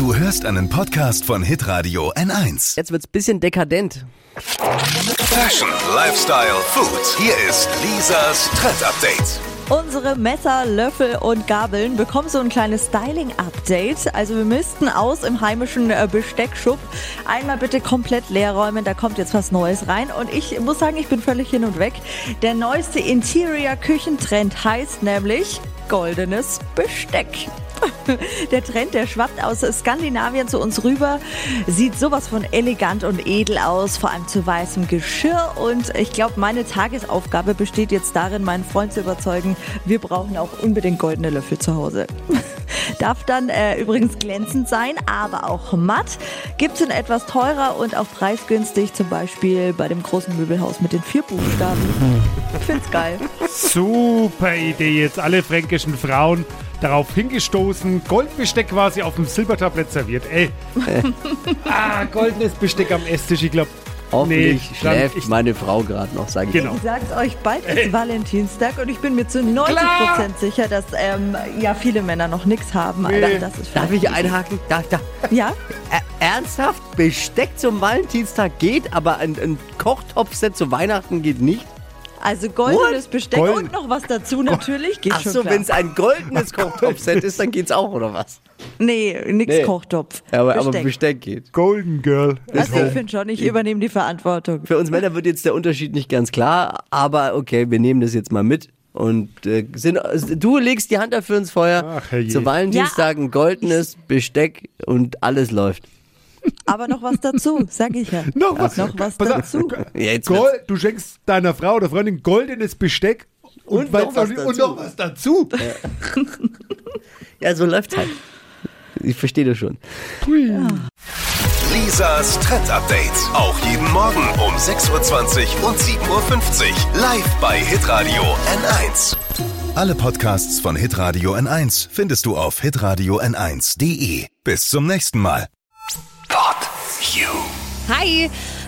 Du hörst einen Podcast von Hitradio N1. Jetzt wird's bisschen dekadent. Fashion, Lifestyle, Food. Hier ist Lisas Trend Update. Unsere Messer, Löffel und Gabeln bekommen so ein kleines Styling-Update. Also wir müssten aus im heimischen äh, Besteckschub einmal bitte komplett leer räumen. Da kommt jetzt was Neues rein. Und ich muss sagen, ich bin völlig hin und weg. Der neueste Interior-Küchentrend heißt nämlich goldenes Besteck. Der Trend, der schwappt aus Skandinavien zu uns rüber, sieht sowas von elegant und edel aus, vor allem zu weißem Geschirr. Und ich glaube, meine Tagesaufgabe besteht jetzt darin, meinen Freund zu überzeugen, wir brauchen auch unbedingt goldene Löffel zu Hause. Darf dann äh, übrigens glänzend sein, aber auch matt. Gibt es in etwas teurer und auch preisgünstig, zum Beispiel bei dem großen Möbelhaus mit den vier Buchstaben. Ich find's geil. Super Idee, jetzt alle fränkischen Frauen darauf hingestoßen, Goldbesteck quasi auf dem Silbertablett serviert. Ey. ah, goldenes Besteck am Esstisch, ich glaube. Hoffentlich Nee, schläft ich- meine Frau gerade noch, sage ich. Genau. Ich sag's euch, bald ist Valentinstag und ich bin mir zu 90% sicher, dass ähm, ja viele Männer noch nichts haben. Nee. Aber das ist Darf ich einhaken? Da, da. Ja? Ernsthaft? Besteck zum Valentinstag geht, aber ein, ein Kochtopfset zu Weihnachten geht nicht? Also goldenes Besteck Golden- und noch was dazu natürlich. Geht Ach schon so, wenn es ein goldenes Kochtopfset ist, dann geht's auch, oder was? Nee, nix Nee. Kochtopf. Ja, aber, aber Besteck. Besteck geht. Golden Girl. Also ich finde schon, ich übernehme die Verantwortung. Für uns Männer wird jetzt der Unterschied nicht ganz klar, aber okay, wir nehmen das jetzt mal mit. Und äh, sind, du legst die Hand dafür ins Feuer. Ach. Zu Valentinstag ein goldenes Besteck und alles läuft. Aber noch was dazu, sag ich ja. Noch was, Noch was dazu. Ja, jetzt Gold, du schenkst deiner Frau oder Freundin goldenes Besteck Und weil- noch was und dazu. noch was dazu. Ja, so läuft's halt. Ich verstehe das schon. Lisas Trend Update. Auch jeden Morgen um 6.20 Uhr und 7.50 Uhr. Live bei Hitradio N1. Alle Podcasts von Hitradio N1 findest du auf hitradio n1.de. Bis zum nächsten Mal. You. Hi,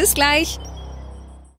Bis gleich.